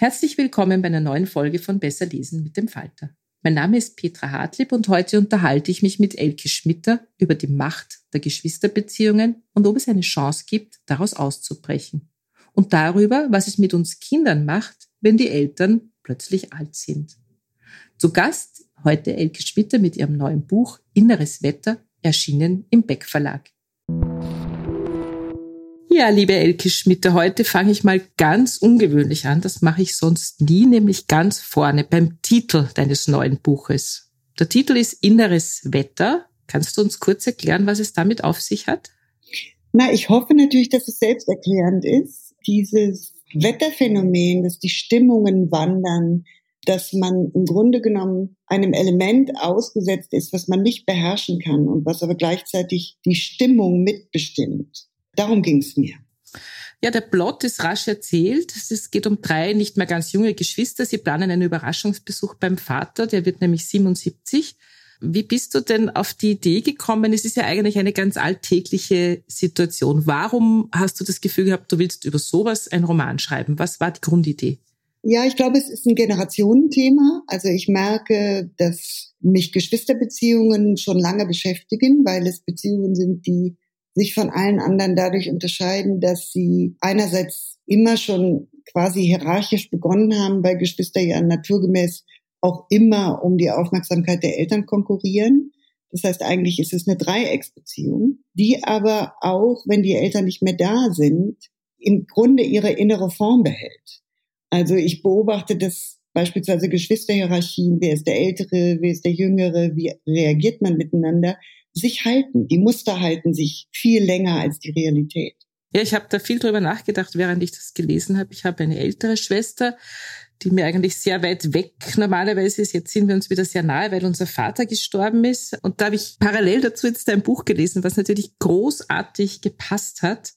Herzlich willkommen bei einer neuen Folge von Besser lesen mit dem Falter. Mein Name ist Petra Hartlieb und heute unterhalte ich mich mit Elke Schmitter über die Macht der Geschwisterbeziehungen und ob es eine Chance gibt, daraus auszubrechen. Und darüber, was es mit uns Kindern macht, wenn die Eltern plötzlich alt sind. Zu Gast heute Elke Schmitter mit ihrem neuen Buch Inneres Wetter, erschienen im Beck Verlag. Ja, liebe Elke Schmitte, heute fange ich mal ganz ungewöhnlich an. Das mache ich sonst nie, nämlich ganz vorne beim Titel deines neuen Buches. Der Titel ist Inneres Wetter. Kannst du uns kurz erklären, was es damit auf sich hat? Na, ich hoffe natürlich, dass es selbsterklärend ist. Dieses Wetterphänomen, dass die Stimmungen wandern, dass man im Grunde genommen einem Element ausgesetzt ist, was man nicht beherrschen kann und was aber gleichzeitig die Stimmung mitbestimmt. Darum ging es mir. Ja, der Plot ist rasch erzählt. Es geht um drei nicht mehr ganz junge Geschwister. Sie planen einen Überraschungsbesuch beim Vater, der wird nämlich 77. Wie bist du denn auf die Idee gekommen? Es ist ja eigentlich eine ganz alltägliche Situation. Warum hast du das Gefühl gehabt, du willst über sowas einen Roman schreiben? Was war die Grundidee? Ja, ich glaube, es ist ein Generationenthema. Also ich merke, dass mich Geschwisterbeziehungen schon lange beschäftigen, weil es Beziehungen sind, die sich von allen anderen dadurch unterscheiden, dass sie einerseits immer schon quasi hierarchisch begonnen haben, weil Geschwister ja naturgemäß auch immer um die Aufmerksamkeit der Eltern konkurrieren. Das heißt, eigentlich ist es eine Dreiecksbeziehung, die aber auch, wenn die Eltern nicht mehr da sind, im Grunde ihre innere Form behält. Also ich beobachte das beispielsweise Geschwisterhierarchien, wer ist der Ältere, wer ist der Jüngere, wie reagiert man miteinander, sich halten. Die Muster halten sich viel länger als die Realität. Ja, ich habe da viel drüber nachgedacht, während ich das gelesen habe. Ich habe eine ältere Schwester, die mir eigentlich sehr weit weg normalerweise ist. Jetzt sind wir uns wieder sehr nahe, weil unser Vater gestorben ist. Und da habe ich parallel dazu jetzt ein Buch gelesen, was natürlich großartig gepasst hat.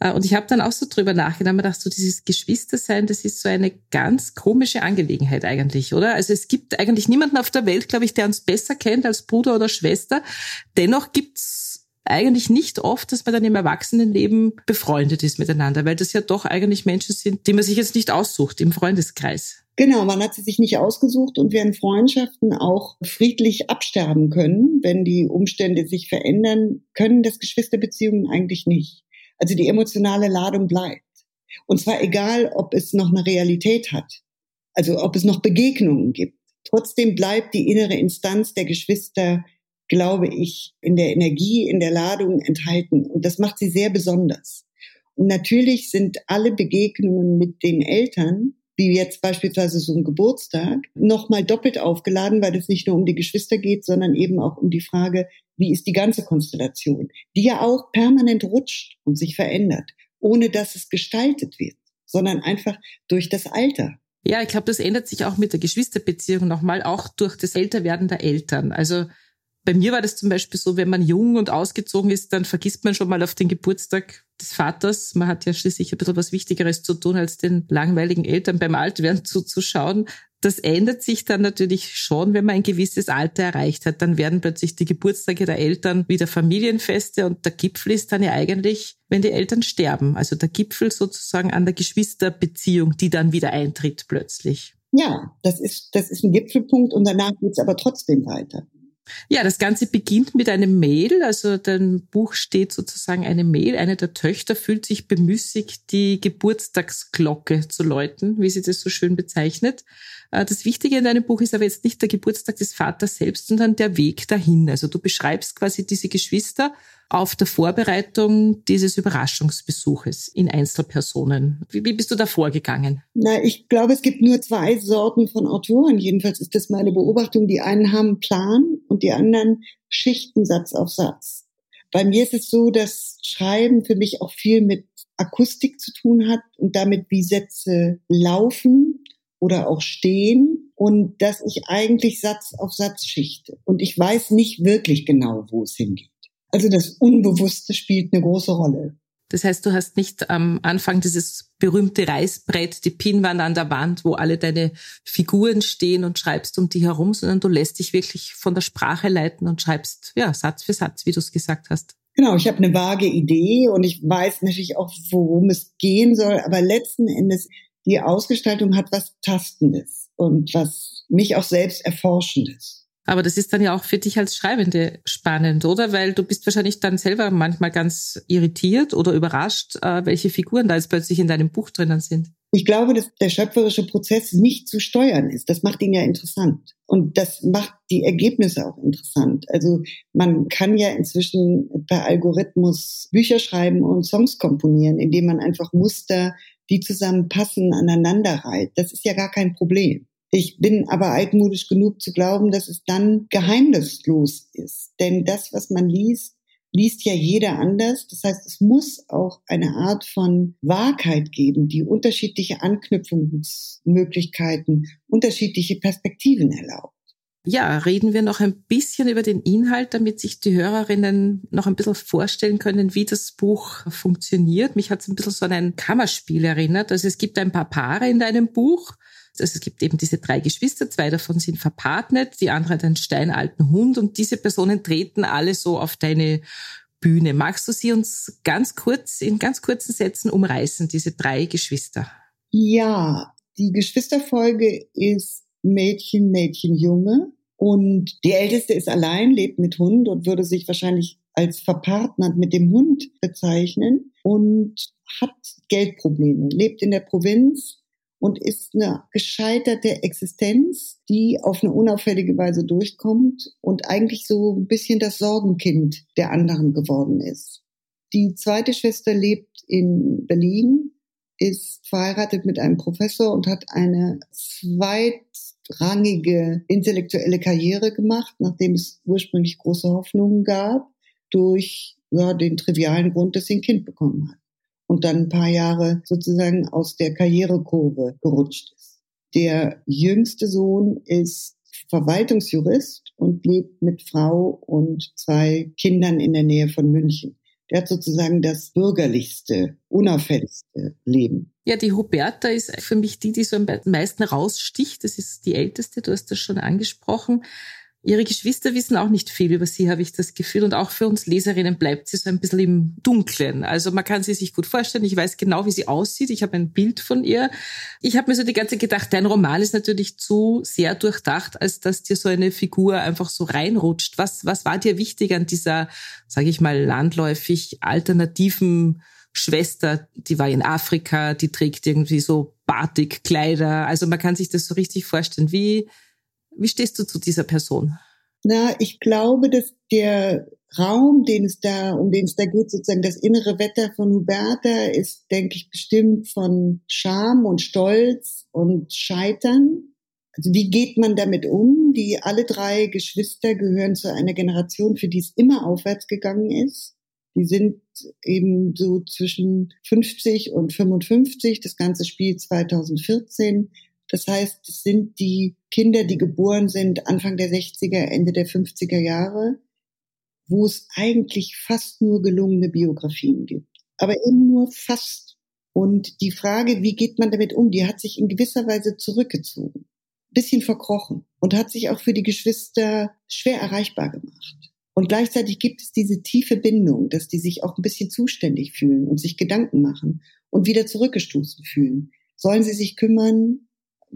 Äh, und ich habe dann auch so drüber nachgedacht, dachte so dieses Geschwistersein, das ist so eine ganz komische Angelegenheit eigentlich, oder? Also es gibt eigentlich niemanden auf der Welt, glaube ich, der uns besser kennt als Bruder oder Schwester. Dennoch gibt's eigentlich nicht oft, dass man dann im Erwachsenenleben befreundet ist miteinander, weil das ja doch eigentlich Menschen sind, die man sich jetzt nicht aussucht im Freundeskreis. Genau, man hat sie sich nicht ausgesucht und während Freundschaften auch friedlich absterben können, wenn die Umstände sich verändern, können das Geschwisterbeziehungen eigentlich nicht. Also die emotionale Ladung bleibt. Und zwar egal, ob es noch eine Realität hat, also ob es noch Begegnungen gibt. Trotzdem bleibt die innere Instanz der Geschwister, glaube ich, in der Energie, in der Ladung enthalten. Und das macht sie sehr besonders. Und natürlich sind alle Begegnungen mit den Eltern, wie jetzt beispielsweise so ein Geburtstag, nochmal doppelt aufgeladen, weil es nicht nur um die Geschwister geht, sondern eben auch um die Frage, wie ist die ganze Konstellation, die ja auch permanent rutscht und sich verändert, ohne dass es gestaltet wird, sondern einfach durch das Alter. Ja, ich glaube, das ändert sich auch mit der Geschwisterbeziehung nochmal, auch durch das Älterwerden der Eltern. Also Bei mir war das zum Beispiel so, wenn man jung und ausgezogen ist, dann vergisst man schon mal auf den Geburtstag des Vaters. Man hat ja schließlich ein bisschen was Wichtigeres zu tun, als den langweiligen Eltern beim Altwerden zuzuschauen. Das ändert sich dann natürlich schon, wenn man ein gewisses Alter erreicht hat. Dann werden plötzlich die Geburtstage der Eltern wieder Familienfeste und der Gipfel ist dann ja eigentlich, wenn die Eltern sterben. Also der Gipfel sozusagen an der Geschwisterbeziehung, die dann wieder eintritt plötzlich. Ja, das ist, das ist ein Gipfelpunkt und danach geht's aber trotzdem weiter. Ja, das Ganze beginnt mit einem Mail. Also dein Buch steht sozusagen eine Mail. Eine der Töchter fühlt sich bemüßigt, die Geburtstagsglocke zu läuten, wie sie das so schön bezeichnet. Äh, das Wichtige in deinem Buch ist aber jetzt nicht der Geburtstag des Vaters selbst, sondern der Weg dahin. Also du beschreibst quasi diese Geschwister auf der Vorbereitung dieses Überraschungsbesuches in Einzelpersonen. Wie, bist du da vorgegangen? Na, ich glaube, es gibt nur zwei Sorten von Autoren. Jedenfalls ist das meine Beobachtung. Die einen haben Plan und die anderen schichten Satz auf Satz. Bei mir ist es so, dass Schreiben für mich auch viel mit Akustik zu tun hat und damit, wie Sätze laufen oder auch stehen und dass ich eigentlich Satz auf Satz schichte. Und ich weiß nicht wirklich genau, wo es hingeht. Also das Unbewusste spielt eine große Rolle. Das heißt, du hast nicht am Anfang dieses berühmte Reißbrett, die Pinwand an der Wand, wo alle deine Figuren stehen und schreibst um die herum, sondern du lässt dich wirklich von der Sprache leiten und schreibst, ja, Satz für Satz, wie du es gesagt hast. Genau, ich habe eine vage Idee und ich weiß natürlich auch, worum es gehen soll, aber letzten Endes die Ausgestaltung hat was Tastendes und was mich auch selbst Erforschendes. Aber das ist dann ja auch für dich als Schreibende spannend, oder? Weil du bist wahrscheinlich dann selber manchmal ganz irritiert oder überrascht, äh, welche Figuren da jetzt plötzlich in deinem Buch drinnen sind. Ich glaube, dass der schöpferische Prozess nicht zu steuern ist. Das macht ihn ja interessant. Und das macht die Ergebnisse auch interessant. Also man kann ja inzwischen per Algorithmus Bücher schreiben und Songs komponieren, indem man einfach Muster, die zusammenpassen, aneinander reiht. Das ist ja gar kein Problem. Ich bin aber altmodisch genug zu glauben, dass es dann geheimnislos ist. Denn das, was man liest, liest ja jeder anders. Das heißt, es muss auch eine Art von Wahrheit geben, die unterschiedliche Anknüpfungsmöglichkeiten, unterschiedliche Perspektiven erlaubt. Ja, reden wir noch ein bisschen über den Inhalt, damit sich die Hörerinnen noch ein bisschen vorstellen können, wie das Buch funktioniert. Mich hat es ein bisschen so an ein Kammerspiel erinnert. Also es gibt ein paar Paare in deinem Buch also es gibt eben diese drei Geschwister, zwei davon sind verpartnet, die andere hat einen steinalten Hund und diese Personen treten alle so auf deine Bühne. Magst du sie uns ganz kurz, in ganz kurzen Sätzen umreißen, diese drei Geschwister? Ja, die Geschwisterfolge ist Mädchen, Mädchen, Junge. Und die Älteste ist allein, lebt mit Hund und würde sich wahrscheinlich als verpartnert mit dem Hund bezeichnen und hat Geldprobleme, lebt in der Provinz, und ist eine gescheiterte Existenz, die auf eine unauffällige Weise durchkommt und eigentlich so ein bisschen das Sorgenkind der anderen geworden ist. Die zweite Schwester lebt in Berlin, ist verheiratet mit einem Professor und hat eine zweitrangige intellektuelle Karriere gemacht, nachdem es ursprünglich große Hoffnungen gab, durch ja, den trivialen Grund, dass sie ein Kind bekommen hat und dann ein paar Jahre sozusagen aus der Karrierekurve gerutscht ist. Der jüngste Sohn ist Verwaltungsjurist und lebt mit Frau und zwei Kindern in der Nähe von München. Der hat sozusagen das bürgerlichste, unauffälligste Leben. Ja, die Huberta ist für mich die, die so am meisten raussticht. Das ist die älteste, du hast das schon angesprochen. Ihre Geschwister wissen auch nicht viel über sie, habe ich das Gefühl. Und auch für uns Leserinnen bleibt sie so ein bisschen im Dunklen. Also man kann sie sich gut vorstellen. Ich weiß genau, wie sie aussieht. Ich habe ein Bild von ihr. Ich habe mir so die ganze gedacht, dein Roman ist natürlich zu sehr durchdacht, als dass dir so eine Figur einfach so reinrutscht. Was, was war dir wichtig an dieser, sage ich mal, landläufig alternativen Schwester, die war in Afrika, die trägt irgendwie so Batikkleider. Also man kann sich das so richtig vorstellen. Wie, wie stehst du zu dieser Person? Na, ich glaube, dass der Raum, den es da, um den es da geht, sozusagen das innere Wetter von Huberta, ist, denke ich, bestimmt von Scham und Stolz und Scheitern. Also wie geht man damit um? Die alle drei Geschwister gehören zu einer Generation, für die es immer aufwärts gegangen ist. Die sind eben so zwischen 50 und 55. Das ganze Spiel 2014 Das heißt, es sind die Kinder, die geboren sind Anfang der 60er, Ende der 50er Jahre, wo es eigentlich fast nur gelungene Biografien gibt. Aber eben nur fast. Und die Frage, wie geht man damit um, die hat sich in gewisser Weise zurückgezogen, bisschen verkrochen und hat sich auch für die Geschwister schwer erreichbar gemacht. Und gleichzeitig gibt es diese tiefe Bindung, dass die sich auch ein bisschen zuständig fühlen und sich Gedanken machen und wieder zurückgestoßen fühlen. Sollen sie sich kümmern?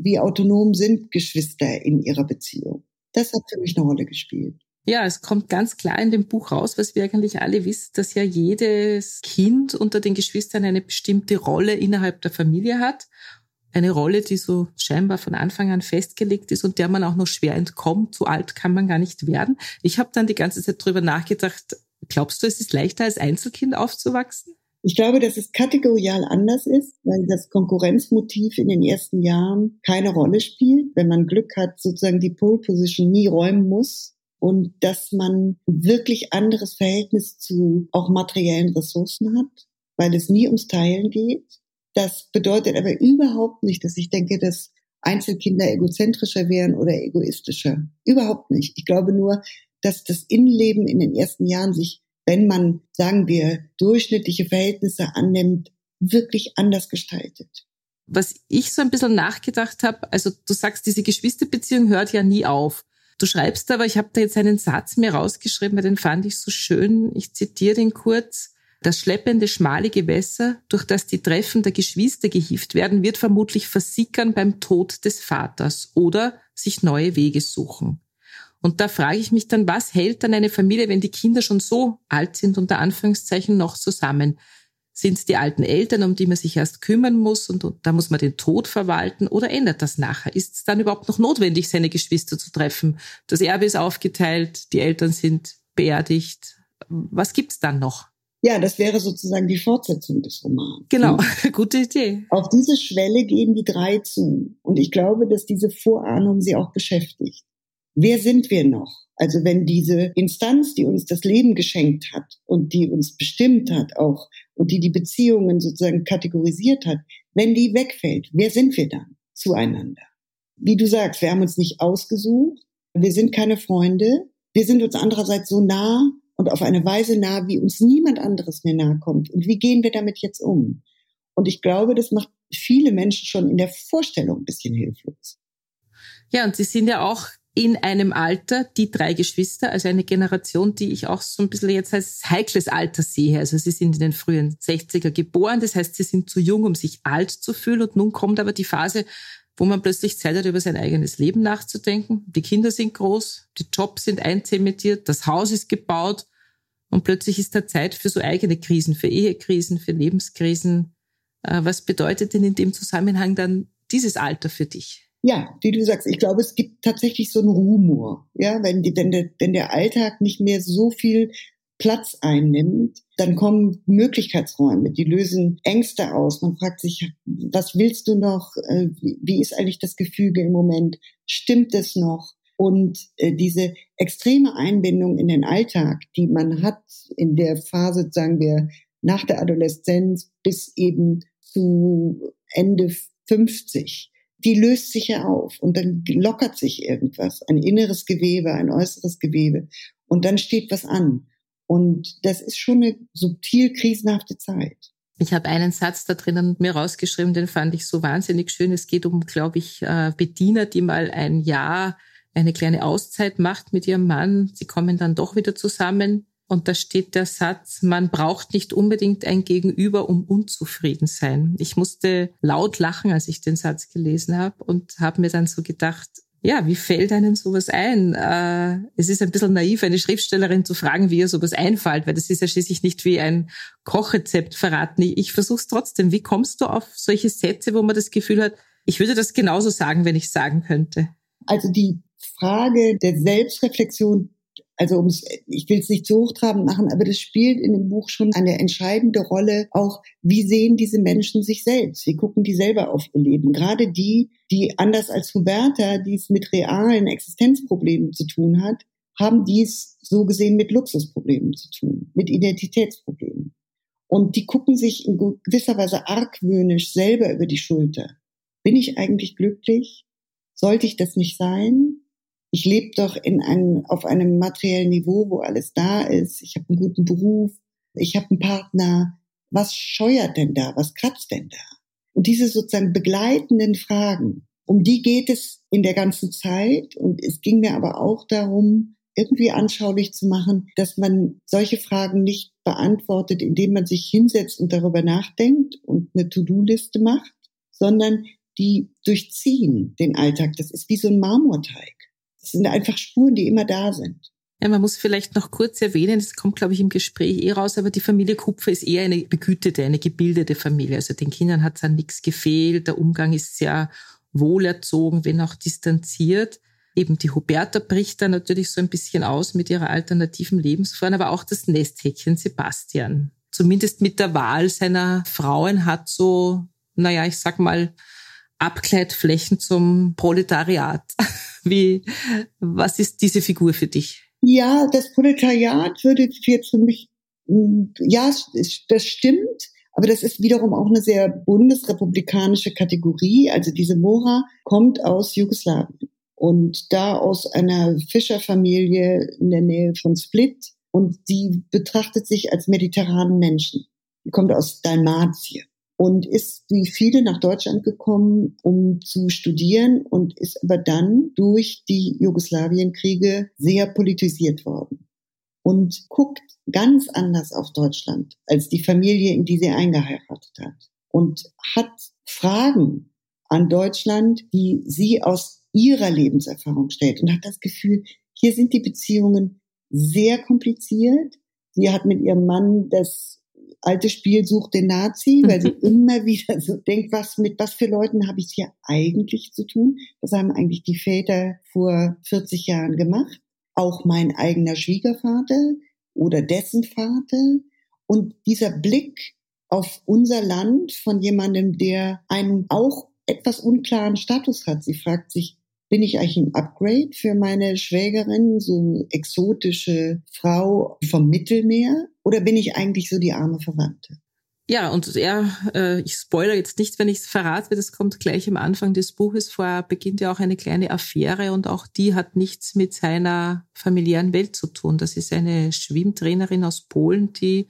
Wie autonom sind Geschwister in ihrer Beziehung? Das hat für mich eine Rolle gespielt. Ja, es kommt ganz klar in dem Buch raus, was wir eigentlich alle wissen, dass ja jedes Kind unter den Geschwistern eine bestimmte Rolle innerhalb der Familie hat. Eine Rolle, die so scheinbar von Anfang an festgelegt ist und der man auch noch schwer entkommt. So alt kann man gar nicht werden. Ich habe dann die ganze Zeit drüber nachgedacht, glaubst du, es ist leichter als Einzelkind aufzuwachsen? Ich glaube, dass es kategorial anders ist, weil das Konkurrenzmotiv in den ersten Jahren keine Rolle spielt. Wenn man Glück hat, sozusagen die Pole Position nie räumen muss, und dass man wirklich anderes Verhältnis zu auch materiellen Ressourcen hat, weil es nie ums Teilen geht. Das bedeutet aber überhaupt nicht, dass ich denke, dass Einzelkinder egozentrischer wären oder egoistischer. Überhaupt nicht. Ich glaube nur, dass das Innenleben in den ersten Jahren sich, wenn man, sagen wir, durchschnittliche Verhältnisse annimmt, wirklich anders gestaltet. Was ich so ein bisschen nachgedacht habe, also du sagst, diese Geschwisterbeziehung hört ja nie auf. Du schreibst aber, ich habe da jetzt einen Satz mir rausgeschrieben, weil den fand ich so schön. Ich zitiere den kurz. Das schleppende, schmale Gewässer, durch das die Treffen der Geschwister gehieft werden, wird vermutlich versickern beim Tod des Vaters oder sich neue Wege suchen. Und da frage ich mich dann, was hält dann eine Familie, wenn die Kinder schon so alt sind, unter Anführungszeichen, noch zusammen? Sind es die alten Eltern, um die man sich erst kümmern muss und, und da muss man den Tod verwalten oder ändert das nachher? Ist es dann überhaupt noch notwendig, seine Geschwister zu treffen? Das Erbe ist aufgeteilt, die Eltern sind beerdigt. Was gibt's dann noch? Ja, das wäre sozusagen die Fortsetzung des Romans. Genau, gute Idee. Auf diese Schwelle gehen die drei zu. Und ich glaube, dass diese Vorahnung sie auch beschäftigt. Wer sind wir noch? Also wenn diese Instanz, die uns das Leben geschenkt hat und die uns bestimmt hat auch und die die Beziehungen sozusagen kategorisiert hat, wenn die wegfällt, wer sind wir dann zueinander? Wie du sagst, wir haben uns nicht ausgesucht, wir sind keine Freunde, wir sind uns andererseits so nah und auf eine Weise nah, wie uns niemand anderes mehr nahe kommt. Und wie gehen wir damit jetzt um? Und ich glaube, das macht viele Menschen schon in der Vorstellung ein bisschen hilflos. Ja, und sie sind ja auch in einem Alter, die drei Geschwister, also eine Generation, die ich auch so ein bisschen jetzt als heikles Alter sehe. Also sie sind in den frühen 60er geboren, das heißt, sie sind zu jung, um sich alt zu fühlen. Und nun kommt aber die Phase, wo man plötzlich Zeit hat, über sein eigenes Leben nachzudenken. Die Kinder sind groß, die Jobs sind einzementiert, das Haus ist gebaut und plötzlich ist da Zeit für so eigene Krisen, für Ehekrisen, für Lebenskrisen. Äh, was bedeutet denn in dem Zusammenhang dann dieses Alter für dich? Ja, wie du sagst, ich glaube, es gibt tatsächlich so einen Rumor. Ja, wenn, die, wenn, der, wenn der Alltag nicht mehr so viel Platz einnimmt, dann kommen Möglichkeitsräume, die lösen Ängste aus. Man fragt sich, was willst du noch? Äh, wie ist eigentlich das Gefüge im Moment? Stimmt es noch? Und äh, diese extreme Einbindung in den Alltag, die man hat in der Phase, sagen wir, nach der Adoleszenz bis eben zu Ende 50, die löst sich ja auf und dann lockert sich irgendwas, ein inneres Gewebe, ein äußeres Gewebe und dann steht was an. Und das ist schon eine subtil krisenhafte Zeit. Ich habe einen Satz da drinnen mir rausgeschrieben, den fand ich so wahnsinnig schön. Es geht um, glaube ich, äh, Bediener, die mal ein Jahr eine kleine Auszeit macht mit ihrem Mann. Sie kommen dann doch wieder zusammen und da steht der Satz, man braucht nicht unbedingt ein Gegenüber, um unzufrieden sein. Ich musste laut lachen, als ich den Satz gelesen habe und habe mir dann so gedacht, ja, wie fällt einem sowas ein? Äh, es ist ein bisschen naiv, eine Schriftstellerin zu fragen, wie ihr sowas einfällt, weil das ist ja schließlich nicht wie ein Kochrezept verraten. Ich versuche es trotzdem. Wie kommst du auf solche Sätze, wo man das Gefühl hat, ich würde das genauso sagen, wenn ich sagen könnte? Also die Frage der Selbstreflexion also ich will es nicht zu hochtrabend machen, aber das spielt in dem Buch schon eine entscheidende Rolle. Auch wie sehen diese Menschen sich selbst? Wie gucken die selber auf ihr Leben? Gerade die, die anders als Huberta, die es mit realen Existenzproblemen zu tun hat, haben dies so gesehen mit Luxusproblemen zu tun, mit Identitätsproblemen. Und die gucken sich in gewisser Weise argwöhnisch selber über die Schulter bin ich eigentlich glücklich? Sollte ich das nicht sein? Ich lebe doch in einem, auf einem materiellen Niveau, wo alles da ist. Ich habe einen guten Beruf, ich habe einen Partner. Was scheuert denn da? Was kratzt denn da? Und diese sozusagen begleitenden Fragen, um die geht es in der ganzen Zeit. Und es ging mir aber auch darum, irgendwie anschaulich zu machen, dass man solche Fragen nicht beantwortet, indem man sich hinsetzt und darüber nachdenkt und eine To-Do-Liste macht, sondern die durchziehen den Alltag. Das ist wie so ein Marmorteig. Das sind einfach Spuren, die immer da sind. Ja, man muss vielleicht noch kurz erwähnen, das kommt, glaube ich, im Gespräch eh raus, aber die Familie Kupfer ist eher eine begütete, eine gebildete Familie. Also den Kindern hat es an nichts gefehlt. Der Umgang ist sehr wohlerzogen, wenn auch distanziert. Eben die Huberta bricht da natürlich so ein bisschen aus mit ihrer alternativen Lebensform, aber auch das Nesthäkchen Sebastian. Zumindest mit der Wahl seiner Frauen hat so, naja, ich sag mal, Abkleidflächen zum Proletariat. Wie, was ist diese Figur für dich? Ja, das Proletariat würde jetzt für mich, hm, ja, das stimmt. Aber das ist wiederum auch eine sehr bundesrepublikanische Kategorie. Also diese Mora kommt aus Jugoslawien und da aus einer Fischerfamilie in der Nähe von Split und sie betrachtet sich als mediterranen Menschen. Die kommt aus Dalmatien und ist wie viele nach Deutschland gekommen, um zu studieren und ist aber dann durch die Jugoslawienkriege sehr politisiert worden und guckt ganz anders auf Deutschland als die Familie, in die sie eingeheiratet hat und hat Fragen an Deutschland, die sie aus ihrer Lebenserfahrung stellt und hat das Gefühl, hier sind die Beziehungen sehr kompliziert. Sie hat mit ihrem Mann das alte Spiel sucht den Nazi, weil sie immer wieder so denkt, was mit was für Leuten habe ich es hier eigentlich zu tun? Was haben eigentlich die Väter vor 40 Jahren gemacht? Auch mein eigener Schwiegervater oder dessen Vater. Und dieser Blick auf unser Land von jemandem, der einen auch etwas unklaren Status hat. Sie fragt sich, bin ich eigentlich ein Upgrade für meine Schwägerin, so eine exotische Frau vom Mittelmeer? Oder bin ich eigentlich so die arme Verwandte? Ja, und er, äh, ich spoilere jetzt nicht, wenn ich es verrate, das kommt gleich am Anfang des Buches vor, beginnt ja auch eine kleine Affäre und auch die hat nichts mit seiner familiären Welt zu tun. Das ist eine Schwimmtrainerin aus Polen, die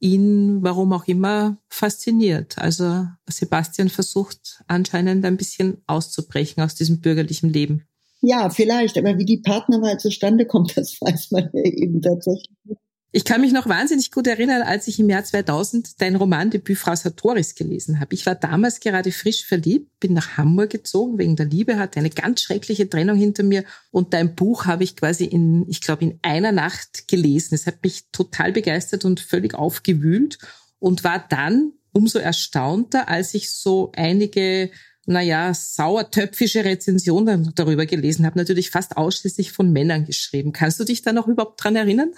ihn, warum auch immer, fasziniert. Also Sebastian versucht anscheinend ein bisschen auszubrechen aus diesem bürgerlichen Leben. Ja, vielleicht, aber wie die Partnerwahl zustande kommt, das weiß man ja eben tatsächlich nicht. Ich kann mich noch wahnsinnig gut erinnern, als ich im Jahr 2000 dein Romandebüt Frau Sartoris gelesen habe. Ich war damals gerade frisch verliebt, bin nach Hamburg gezogen wegen der Liebe, hatte eine ganz schreckliche Trennung hinter mir und dein Buch habe ich quasi in, ich glaube, in einer Nacht gelesen. Es hat mich total begeistert und völlig aufgewühlt und war dann umso erstaunter, als ich so einige naja, sauertöpfische Rezensionen darüber gelesen habe, natürlich fast ausschließlich von Männern geschrieben. Kannst du dich da noch überhaupt dran erinnern?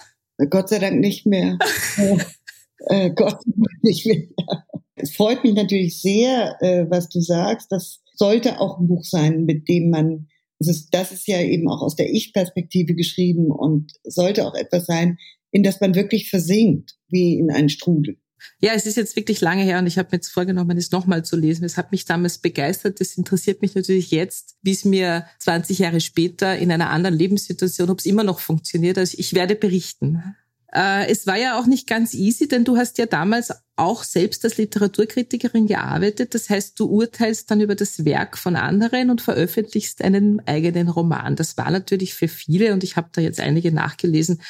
Gott sei Dank nicht mehr. äh, Gott nicht mehr. Es freut mich natürlich sehr, äh, was du sagst. Das sollte auch ein Buch sein, mit dem man, das ist, das ist ja eben auch aus der Ich-Perspektive geschrieben und sollte auch etwas sein, in das man wirklich versinkt, wie in einen Strudel. Ja, es ist jetzt wirklich lange her und ich habe mir jetzt vorgenommen, es nochmal zu lesen. Es hat mich damals begeistert. Das interessiert mich natürlich jetzt, wie es mir 20 Jahre später in einer anderen Lebenssituation, ob es immer noch funktioniert. Also ich werde berichten. Äh, es war ja auch nicht ganz easy, denn du hast ja damals auch selbst als Literaturkritikerin gearbeitet. Das heißt, du urteilst dann über das Werk von anderen und veröffentlichst einen eigenen Roman. Das war natürlich für viele, und ich habe da jetzt einige nachgelesen,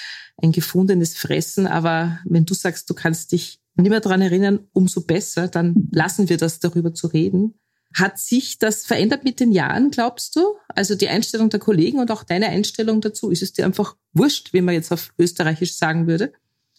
ein gefundenes Fressen. Aber wenn du sagst, du kannst dich nicht mehr daran erinnern, umso besser, dann lassen wir das darüber zu reden. Hat sich das verändert mit den Jahren, glaubst du? Also die Einstellung der Kollegen und auch deine Einstellung dazu, ist es dir einfach wurscht, wie man jetzt auf Österreichisch sagen würde?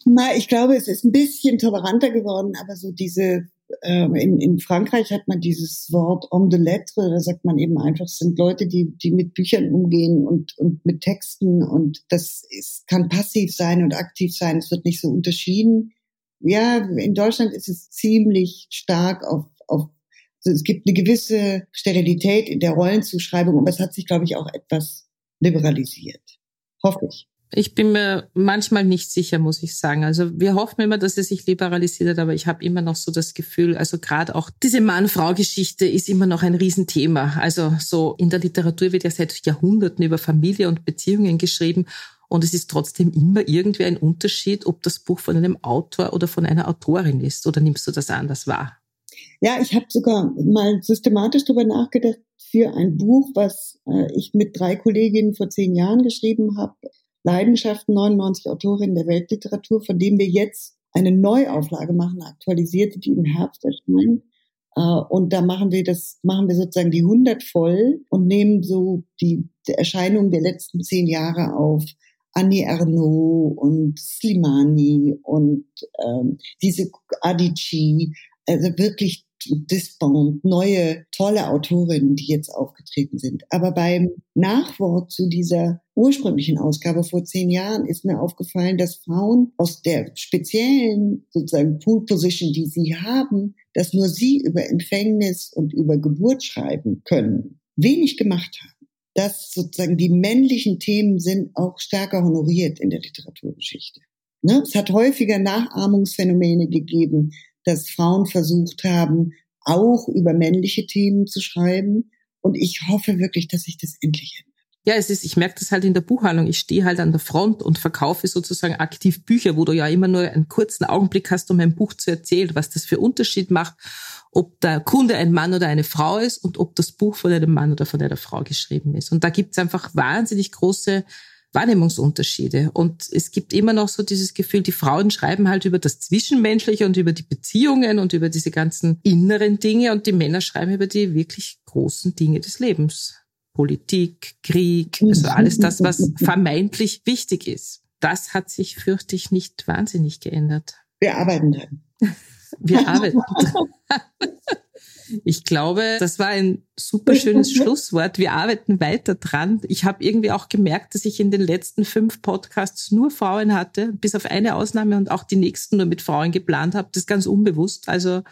Na, ich glaube, es ist ein bisschen toleranter geworden, aber so diese, äh, in, in Frankreich hat man dieses Wort homme de lettre, da sagt man eben einfach, es sind Leute, die, die mit Büchern umgehen und, und mit Texten und das ist, kann passiv sein und aktiv sein, es wird nicht so unterschieden ja, in Deutschland ist es ziemlich stark auf, auf also es gibt eine gewisse Sterilität in der Rollenzuschreibung, aber es hat sich, glaube ich, auch etwas liberalisiert. Hoffe ich. Ich bin mir manchmal nicht sicher, muss ich sagen. Also wir hoffen immer, dass es sich liberalisiert, aber ich habe immer noch so das Gefühl, also gerade auch diese Mann-Frau-Geschichte ist immer noch ein Riesenthema. Also so in der Literatur wird ja seit Jahrhunderten über Familie und Beziehungen geschrieben und es ist trotzdem immer irgendwie ein Unterschied, ob das Buch von einem Autor oder von einer Autorin ist. Oder nimmst du das anders wahr? Ja, ich habe sogar mal systematisch darüber nachgedacht für ein Buch, was äh, ich mit drei Kolleginnen vor zehn Jahren geschrieben habe. Leidenschaften 99 Autorinnen der Weltliteratur, von dem wir jetzt eine Neuauflage machen, aktualisierte, die im Herbst erscheint. Äh, und da machen wir das, machen wir sozusagen die 100 voll und nehmen so die, Erscheinungen der letzten zehn Jahre auf. Annie Ernaux und Slimani und ähm, diese Adichie, also wirklich Disband, neue tolle Autorinnen, die jetzt aufgetreten sind. Aber beim Nachwort zu dieser ursprünglichen Ausgabe vor zehn Jahren ist mir aufgefallen, dass Frauen aus der speziellen sozusagen Pool Position, die sie haben, dass nur sie über Empfängnis und über Geburt schreiben können, wenig gemacht haben. Dass sozusagen die männlichen Themen sind auch stärker honoriert in der Literaturgeschichte. Ne? Es hat häufiger Nachahmungsphänomene gegeben, dass Frauen versucht haben, auch über männliche Themen zu schreiben. Und ich hoffe wirklich, dass sich das endlich ändert. Ja, es ist, ich merke das halt in der Buchhandlung. Ich stehe halt an der Front und verkaufe sozusagen aktiv Bücher, wo du ja immer nur einen kurzen Augenblick hast, um ein Buch zu erzählen, was das für Unterschied macht, ob der Kunde ein Mann oder eine Frau ist und ob das Buch von einem Mann oder von einer Frau geschrieben ist. Und da gibt es einfach wahnsinnig große Wahrnehmungsunterschiede. Und es gibt immer noch so dieses Gefühl, die Frauen schreiben halt über das Zwischenmenschliche und über die Beziehungen und über diese ganzen inneren Dinge und die Männer schreiben über die wirklich großen Dinge des Lebens. Politik, Krieg, also alles das, was vermeintlich wichtig ist. Das hat sich, fürchte ich, nicht wahnsinnig geändert. Wir arbeiten dran. Wir arbeiten dran. Ich glaube, das war ein super schönes Schlusswort. Wir arbeiten weiter dran. Ich habe irgendwie auch gemerkt, dass ich in den letzten fünf Podcasts nur Frauen hatte, bis auf eine Ausnahme und auch die nächsten nur mit Frauen geplant habe. Das ist ganz unbewusst. Also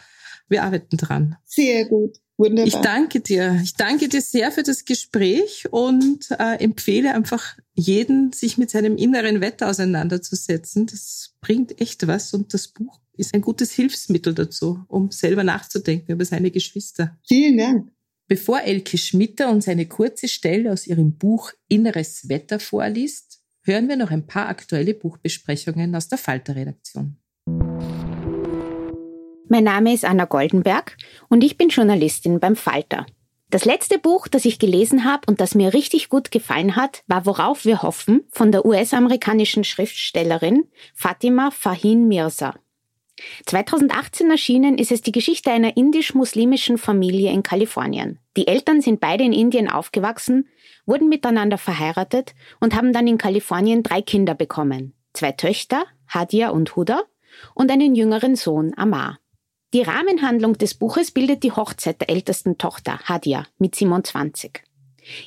wir arbeiten dran. Sehr gut. Wunderbar. Ich danke dir. Ich danke dir sehr für das Gespräch und äh, empfehle einfach jeden, sich mit seinem inneren Wetter auseinanderzusetzen. Das bringt echt was und das Buch ist ein gutes Hilfsmittel dazu, um selber nachzudenken über seine Geschwister. Vielen Dank. Bevor Elke Schmitter uns eine kurze Stelle aus ihrem Buch Inneres Wetter vorliest, hören wir noch ein paar aktuelle Buchbesprechungen aus der Falter-Redaktion. Mein Name ist Anna Goldenberg und ich bin Journalistin beim Falter. Das letzte Buch, das ich gelesen habe und das mir richtig gut gefallen hat, war Worauf wir hoffen von der US-amerikanischen Schriftstellerin Fatima Fahin Mirza. 2018 erschienen ist es die Geschichte einer indisch-muslimischen Familie in Kalifornien. Die Eltern sind beide in Indien aufgewachsen, wurden miteinander verheiratet und haben dann in Kalifornien drei Kinder bekommen. Zwei Töchter, Hadia und Huda, und einen jüngeren Sohn, Amar. Die Rahmenhandlung des Buches bildet die Hochzeit der ältesten Tochter, Hadia, mit 27.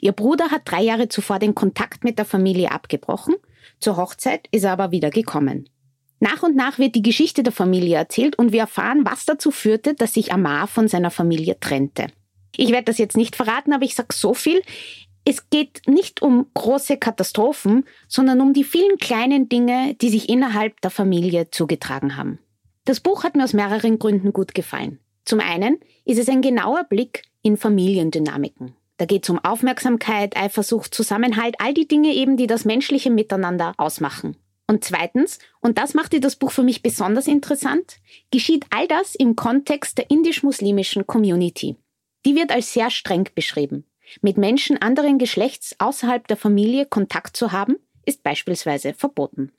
Ihr Bruder hat drei Jahre zuvor den Kontakt mit der Familie abgebrochen, zur Hochzeit ist er aber wieder gekommen. Nach und nach wird die Geschichte der Familie erzählt und wir erfahren, was dazu führte, dass sich Amar von seiner Familie trennte. Ich werde das jetzt nicht verraten, aber ich sage so viel. Es geht nicht um große Katastrophen, sondern um die vielen kleinen Dinge, die sich innerhalb der Familie zugetragen haben. Das Buch hat mir aus mehreren Gründen gut gefallen. Zum einen ist es ein genauer Blick in Familiendynamiken. Da geht es um Aufmerksamkeit, Eifersucht, Zusammenhalt, all die Dinge eben, die das menschliche Miteinander ausmachen. Und zweitens, und das machte das Buch für mich besonders interessant, geschieht all das im Kontext der indisch-muslimischen Community. Die wird als sehr streng beschrieben. Mit Menschen anderen Geschlechts außerhalb der Familie Kontakt zu haben, ist beispielsweise verboten.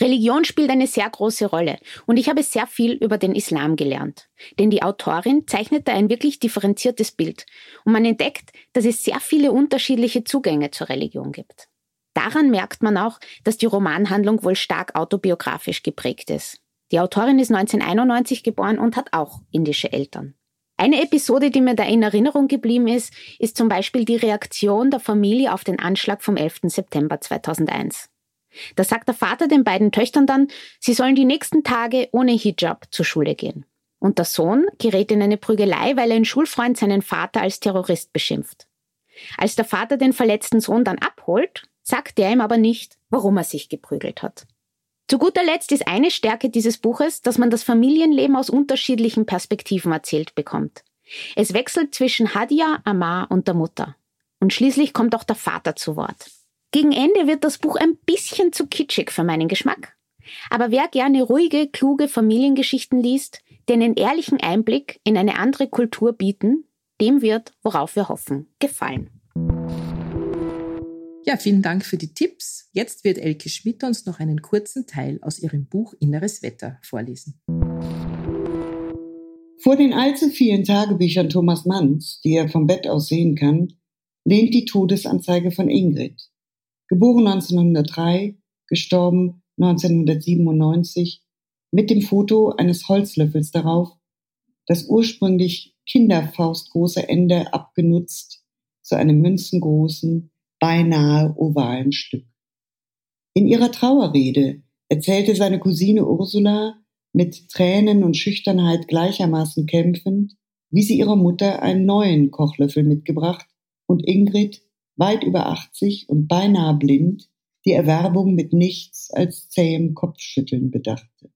Religion spielt eine sehr große Rolle und ich habe sehr viel über den Islam gelernt. Denn die Autorin zeichnete ein wirklich differenziertes Bild und man entdeckt, dass es sehr viele unterschiedliche Zugänge zur Religion gibt. Daran merkt man auch, dass die Romanhandlung wohl stark autobiografisch geprägt ist. Die Autorin ist 1991 geboren und hat auch indische Eltern. Eine Episode, die mir da in Erinnerung geblieben ist, ist zum Beispiel die Reaktion der Familie auf den Anschlag vom 11. September 2001. Da sagt der Vater den beiden Töchtern dann, sie sollen die nächsten Tage ohne Hijab zur Schule gehen. Und der Sohn gerät in eine Prügelei, weil ein Schulfreund seinen Vater als Terrorist beschimpft. Als der Vater den verletzten Sohn dann abholt, sagt der ihm aber nicht, warum er sich geprügelt hat. Zu guter Letzt ist eine Stärke dieses Buches, dass man das Familienleben aus unterschiedlichen Perspektiven erzählt bekommt. Es wechselt zwischen Hadia, Amar und der Mutter. Und schließlich kommt auch der Vater zu Wort. Gegen Ende wird das Buch ein bisschen zu kitschig für meinen Geschmack. Aber wer gerne ruhige, kluge Familiengeschichten liest, die einen ehrlichen Einblick in eine andere Kultur bieten, dem wird, worauf wir hoffen, gefallen. Ja, vielen Dank für die Tipps. Jetzt wird Elke Schmidt uns noch einen kurzen Teil aus ihrem Buch Inneres Wetter vorlesen. Vor den allzu vielen Tagebüchern Thomas Manns, die er vom Bett aus sehen kann, lehnt die Todesanzeige von Ingrid. Geboren 1903, gestorben 1997, mit dem Foto eines Holzlöffels darauf, das ursprünglich kinderfaustgroße Ende abgenutzt zu einem münzengroßen, beinahe ovalen Stück. In ihrer Trauerrede erzählte seine Cousine Ursula mit Tränen und Schüchternheit gleichermaßen kämpfend, wie sie ihrer Mutter einen neuen Kochlöffel mitgebracht und Ingrid, weit über 80 und beinahe blind, die Erwerbung mit nichts als zähem Kopfschütteln bedachte.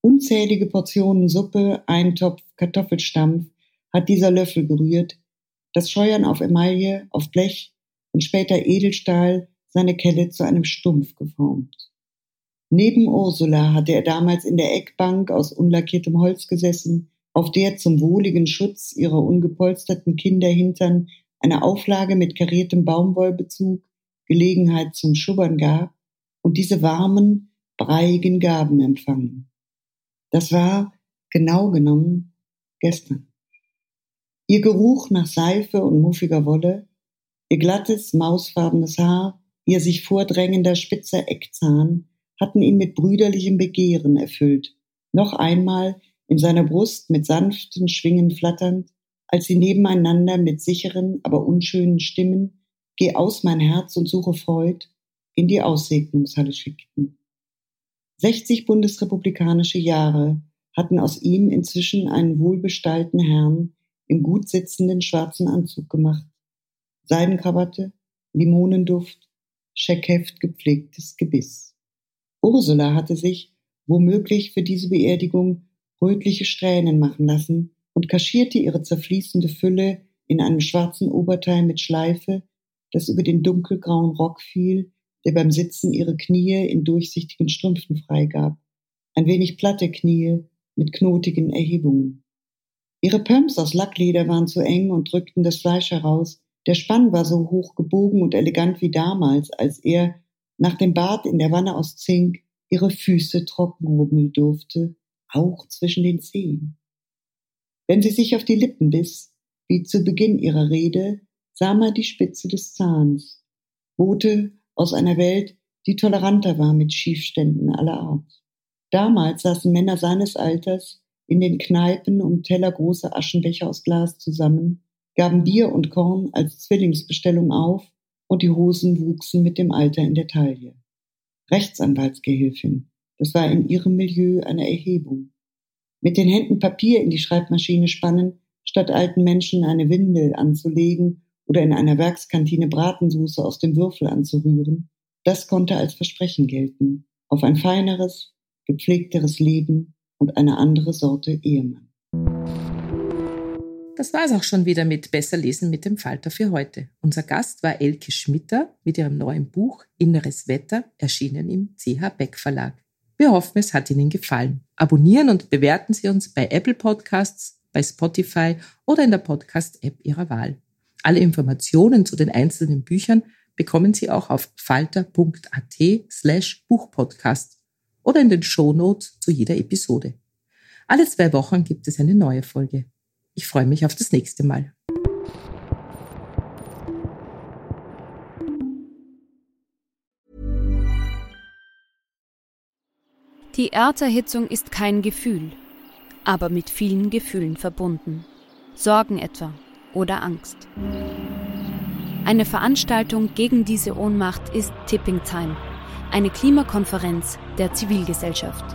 Unzählige Portionen Suppe, Eintopf, Kartoffelstampf hat dieser Löffel gerührt, das Scheuern auf Emaille, auf Blech und später Edelstahl seine Kelle zu einem Stumpf geformt. Neben Ursula hatte er damals in der Eckbank aus unlackiertem Holz gesessen, auf der zum wohligen Schutz ihrer ungepolsterten Kinderhintern eine Auflage mit kariertem Baumwollbezug Gelegenheit zum Schubbern gab und diese warmen, breiigen Gaben empfangen. Das war, genau genommen, gestern. Ihr Geruch nach Seife und muffiger Wolle, Ihr glattes, mausfarbenes Haar, ihr sich vordrängender spitzer Eckzahn hatten ihn mit brüderlichem Begehren erfüllt, noch einmal in seiner Brust mit sanften Schwingen flatternd, als sie nebeneinander mit sicheren, aber unschönen Stimmen Geh aus mein Herz und suche Freud in die Aussegnungshalle schickten. 60 bundesrepublikanische Jahre hatten aus ihm inzwischen einen wohlbestallten Herrn im gut sitzenden schwarzen Anzug gemacht, Seidenkrawatte, Limonenduft, Scheckheft gepflegtes Gebiss. Ursula hatte sich, womöglich für diese Beerdigung, rötliche Strähnen machen lassen und kaschierte ihre zerfließende Fülle in einem schwarzen Oberteil mit Schleife, das über den dunkelgrauen Rock fiel, der beim Sitzen ihre Knie in durchsichtigen Strümpfen freigab. Ein wenig platte Knie mit knotigen Erhebungen. Ihre Pumps aus Lackleder waren zu eng und drückten das Fleisch heraus, der Spann war so hoch gebogen und elegant wie damals, als er nach dem Bad in der Wanne aus Zink ihre Füße trocken rubbeln durfte, auch zwischen den Zehen. Wenn sie sich auf die Lippen biss, wie zu Beginn ihrer Rede, sah man die Spitze des Zahns, Bote aus einer Welt, die toleranter war mit Schiefständen aller Art. Damals saßen Männer seines Alters in den Kneipen um tellergroße Aschenbecher aus Glas zusammen gaben Bier und Korn als Zwillingsbestellung auf und die Hosen wuchsen mit dem Alter in der Taille. Rechtsanwaltsgehilfin, das war in ihrem Milieu eine Erhebung. Mit den Händen Papier in die Schreibmaschine spannen, statt alten Menschen eine Windel anzulegen oder in einer Werkskantine Bratensoße aus dem Würfel anzurühren, das konnte als Versprechen gelten auf ein feineres, gepflegteres Leben und eine andere Sorte Ehemann. Das war es auch schon wieder mit Besser lesen mit dem Falter für heute. Unser Gast war Elke Schmitter mit ihrem neuen Buch Inneres Wetter, erschienen im CH Beck Verlag. Wir hoffen, es hat Ihnen gefallen. Abonnieren und bewerten Sie uns bei Apple Podcasts, bei Spotify oder in der Podcast-App Ihrer Wahl. Alle Informationen zu den einzelnen Büchern bekommen Sie auch auf falter.at slash Buchpodcast oder in den Shownotes zu jeder Episode. Alle zwei Wochen gibt es eine neue Folge. Ich freue mich auf das nächste Mal. Die Erderhitzung ist kein Gefühl, aber mit vielen Gefühlen verbunden. Sorgen etwa oder Angst. Eine Veranstaltung gegen diese Ohnmacht ist Tipping Time, eine Klimakonferenz der Zivilgesellschaft.